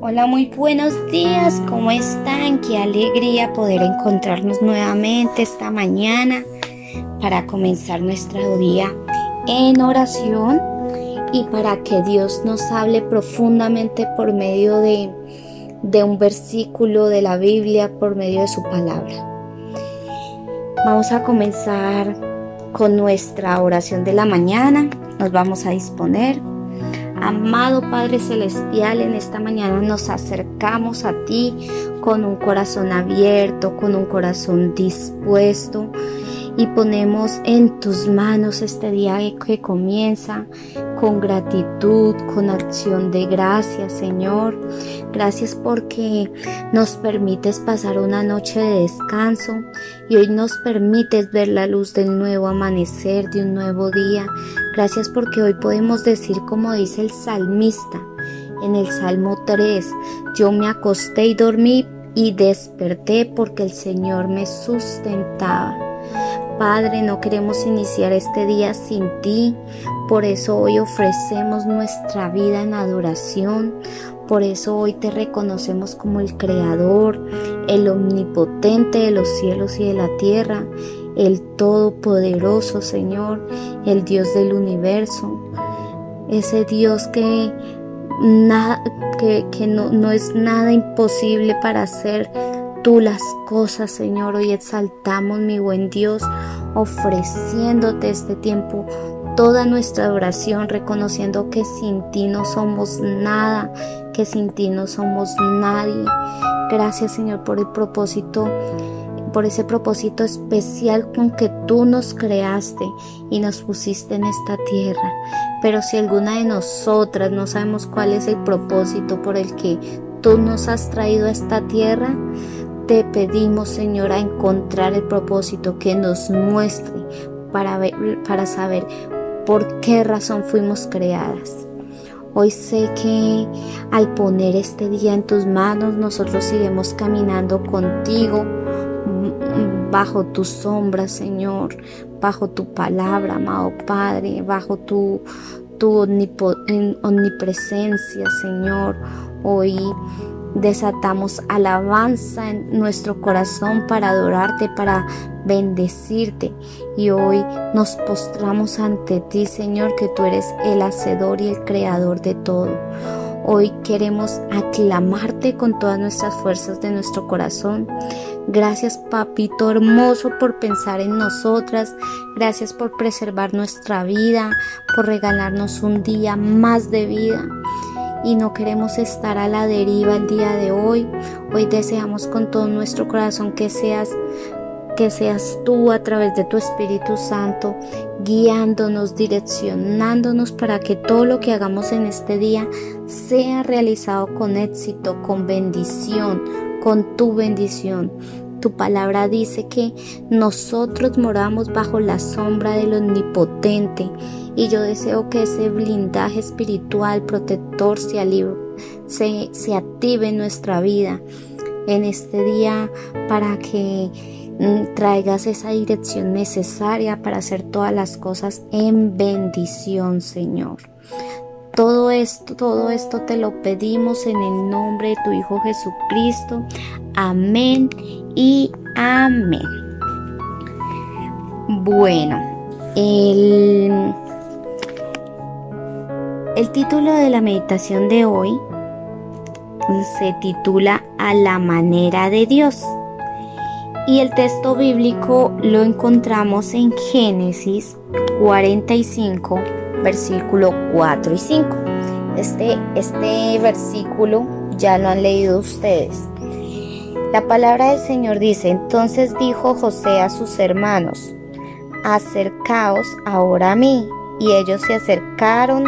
Hola, muy buenos días, ¿cómo están? Qué alegría poder encontrarnos nuevamente esta mañana para comenzar nuestro día en oración y para que Dios nos hable profundamente por medio de, de un versículo de la Biblia, por medio de su palabra. Vamos a comenzar con nuestra oración de la mañana. Nos vamos a disponer. Amado Padre Celestial, en esta mañana nos acercamos a ti con un corazón abierto, con un corazón dispuesto y ponemos en tus manos este día que comienza con gratitud, con acción de gracias, Señor. Gracias porque nos permites pasar una noche de descanso y hoy nos permites ver la luz del nuevo amanecer, de un nuevo día. Gracias porque hoy podemos decir como dice el salmista en el Salmo 3, yo me acosté y dormí y desperté porque el Señor me sustentaba. Padre, no queremos iniciar este día sin ti, por eso hoy ofrecemos nuestra vida en adoración, por eso hoy te reconocemos como el Creador, el Omnipotente de los cielos y de la tierra, el Todopoderoso Señor, el Dios del universo, ese Dios que, que no, no es nada imposible para hacer tú las cosas, Señor. Hoy exaltamos, mi buen Dios, ofreciéndote este tiempo toda nuestra oración, reconociendo que sin ti no somos nada, que sin ti no somos nadie. Gracias, Señor, por el propósito por ese propósito especial con que tú nos creaste y nos pusiste en esta tierra. Pero si alguna de nosotras no sabemos cuál es el propósito por el que tú nos has traído a esta tierra, te pedimos, Señor, a encontrar el propósito que nos muestre para, para saber por qué razón fuimos creadas. Hoy sé que al poner este día en tus manos, nosotros iremos caminando contigo mm, bajo tu sombra, Señor, bajo tu palabra, amado Padre, bajo tu, tu omnipresencia, Señor. Hoy Desatamos alabanza en nuestro corazón para adorarte, para bendecirte. Y hoy nos postramos ante ti, Señor, que tú eres el hacedor y el creador de todo. Hoy queremos aclamarte con todas nuestras fuerzas de nuestro corazón. Gracias, papito hermoso, por pensar en nosotras. Gracias por preservar nuestra vida, por regalarnos un día más de vida y no queremos estar a la deriva el día de hoy. Hoy deseamos con todo nuestro corazón que seas que seas tú a través de tu Espíritu Santo guiándonos, direccionándonos para que todo lo que hagamos en este día sea realizado con éxito, con bendición, con tu bendición. Tu palabra dice que nosotros moramos bajo la sombra del Omnipotente y yo deseo que ese blindaje espiritual protector se, se active en nuestra vida en este día para que mm, traigas esa dirección necesaria para hacer todas las cosas en bendición, Señor. Todo esto, todo esto te lo pedimos en el nombre de tu Hijo Jesucristo. Amén y amén. Bueno, el, el título de la meditación de hoy se titula A la manera de Dios. Y el texto bíblico lo encontramos en Génesis 45, versículo 4 y 5. Este, este versículo ya lo han leído ustedes. La palabra del Señor dice, entonces dijo José a sus hermanos, acercaos ahora a mí. Y ellos se acercaron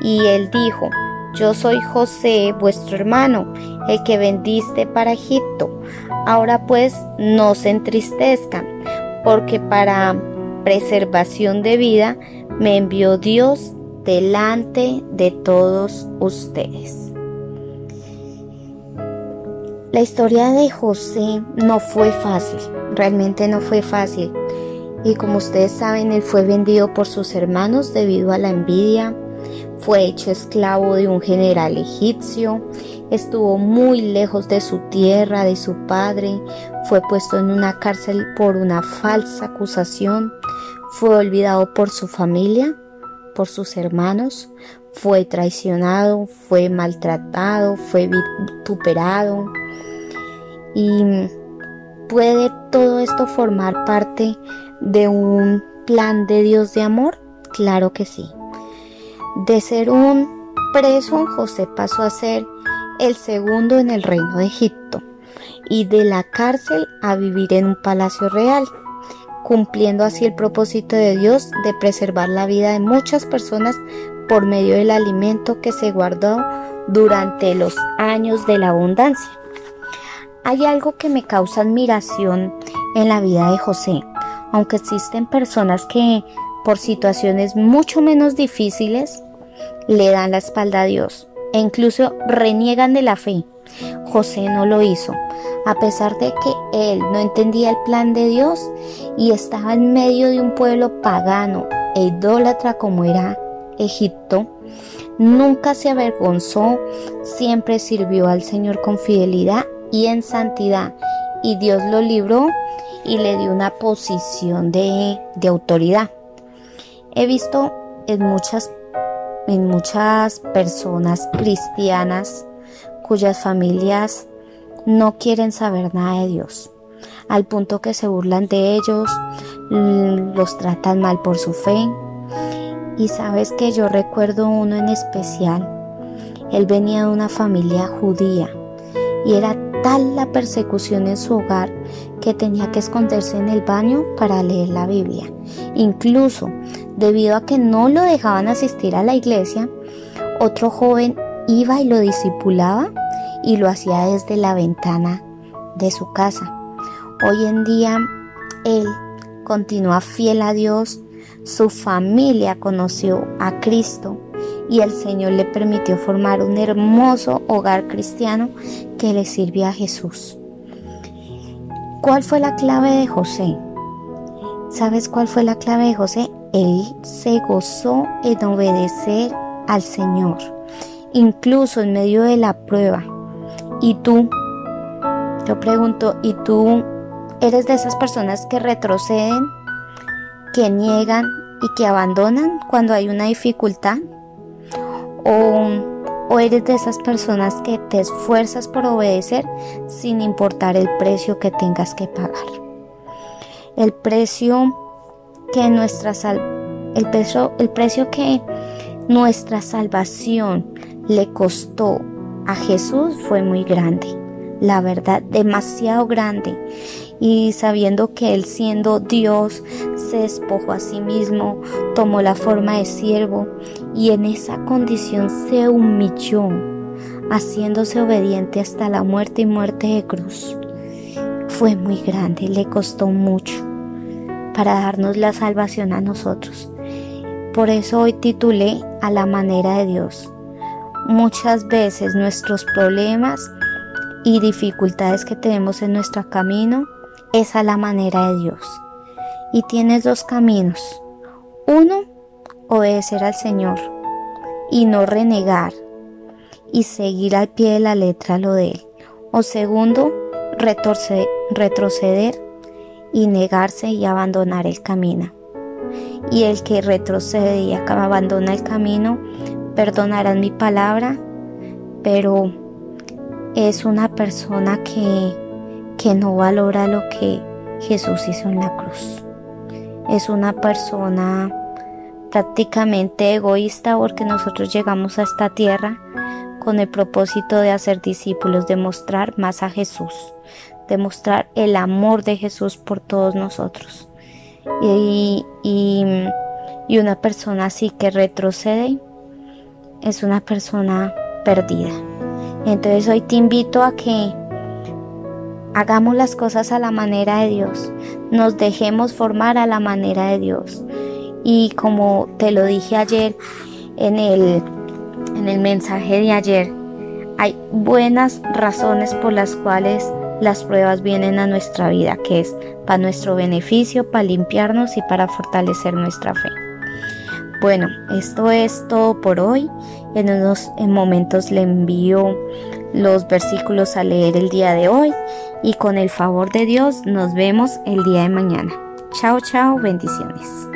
y él dijo, yo soy José, vuestro hermano, el que vendiste para Egipto. Ahora pues no se entristezcan, porque para preservación de vida me envió Dios delante de todos ustedes. La historia de José no fue fácil, realmente no fue fácil. Y como ustedes saben, él fue vendido por sus hermanos debido a la envidia. fue hecho esclavo de un general egipcio, estuvo muy lejos de su tierra, de su padre, fue puesto en una cárcel por una falsa acusación, fue olvidado por su familia, por sus hermanos, fue traicionado, fue maltratado, fue vituperado. Y puede todo esto formar parte de un plan de Dios de amor? Claro que sí. De ser un preso, José pasó a ser el segundo en el reino de Egipto y de la cárcel a vivir en un palacio real, cumpliendo así el propósito de Dios de preservar la vida de muchas personas por medio del alimento que se guardó durante los años de la abundancia. Hay algo que me causa admiración en la vida de José, aunque existen personas que por situaciones mucho menos difíciles le dan la espalda a Dios e incluso reniegan de la fe. José no lo hizo, a pesar de que él no entendía el plan de Dios y estaba en medio de un pueblo pagano e idólatra como era Egipto, nunca se avergonzó, siempre sirvió al Señor con fidelidad y en santidad, y Dios lo libró y le dio una posición de, de autoridad. He visto en muchas en muchas personas cristianas cuyas familias no quieren saber nada de Dios, al punto que se burlan de ellos, los tratan mal por su fe. Y sabes que yo recuerdo uno en especial. Él venía de una familia judía y era tal la persecución en su hogar que tenía que esconderse en el baño para leer la Biblia. Incluso debido a que no lo dejaban asistir a la iglesia, otro joven iba y lo discipulaba y lo hacía desde la ventana de su casa. Hoy en día él continúa fiel a Dios, su familia conoció a Cristo y el Señor le permitió formar un hermoso hogar cristiano que le sirve a Jesús. ¿Cuál fue la clave de José? ¿Sabes cuál fue la clave de José? Él se gozó en obedecer al Señor, incluso en medio de la prueba. ¿Y tú? Yo pregunto, ¿y tú eres de esas personas que retroceden, que niegan y que abandonan cuando hay una dificultad? ¿O, eres de esas personas que te esfuerzas por obedecer sin importar el precio que tengas que pagar? El precio que nuestra el precio, el precio que nuestra salvación le costó a Jesús fue muy grande, la verdad, demasiado grande. Y sabiendo que Él siendo Dios se despojó a sí mismo, tomó la forma de siervo y en esa condición se humilló, haciéndose obediente hasta la muerte y muerte de cruz. Fue muy grande, le costó mucho para darnos la salvación a nosotros. Por eso hoy titulé A la manera de Dios. Muchas veces nuestros problemas y dificultades que tenemos en nuestro camino es la manera de Dios. Y tienes dos caminos. Uno, obedecer al Señor y no renegar y seguir al pie de la letra lo de Él. O segundo, retroceder y negarse y abandonar el camino. Y el que retrocede y abandona el camino, perdonarán mi palabra, pero es una persona que, que no valora lo que Jesús hizo en la cruz. Es una persona prácticamente egoísta porque nosotros llegamos a esta tierra con el propósito de hacer discípulos, de mostrar más a Jesús, demostrar el amor de Jesús por todos nosotros. Y, y, una persona así que retrocede es una persona perdida. Entonces hoy te invito a que hagamos las cosas a la manera de Dios, nos dejemos formar a la manera de Dios. Y como te lo dije ayer en el, en el mensaje de ayer, hay buenas razones por las cuales las pruebas vienen a nuestra vida, que es para nuestro beneficio, para limpiarnos y para fortalecer nuestra fe. Bueno, esto es todo por hoy. En unos momentos le envío los versículos a leer el día de hoy y con el favor de Dios nos vemos el día de mañana. Chao, chao, bendiciones.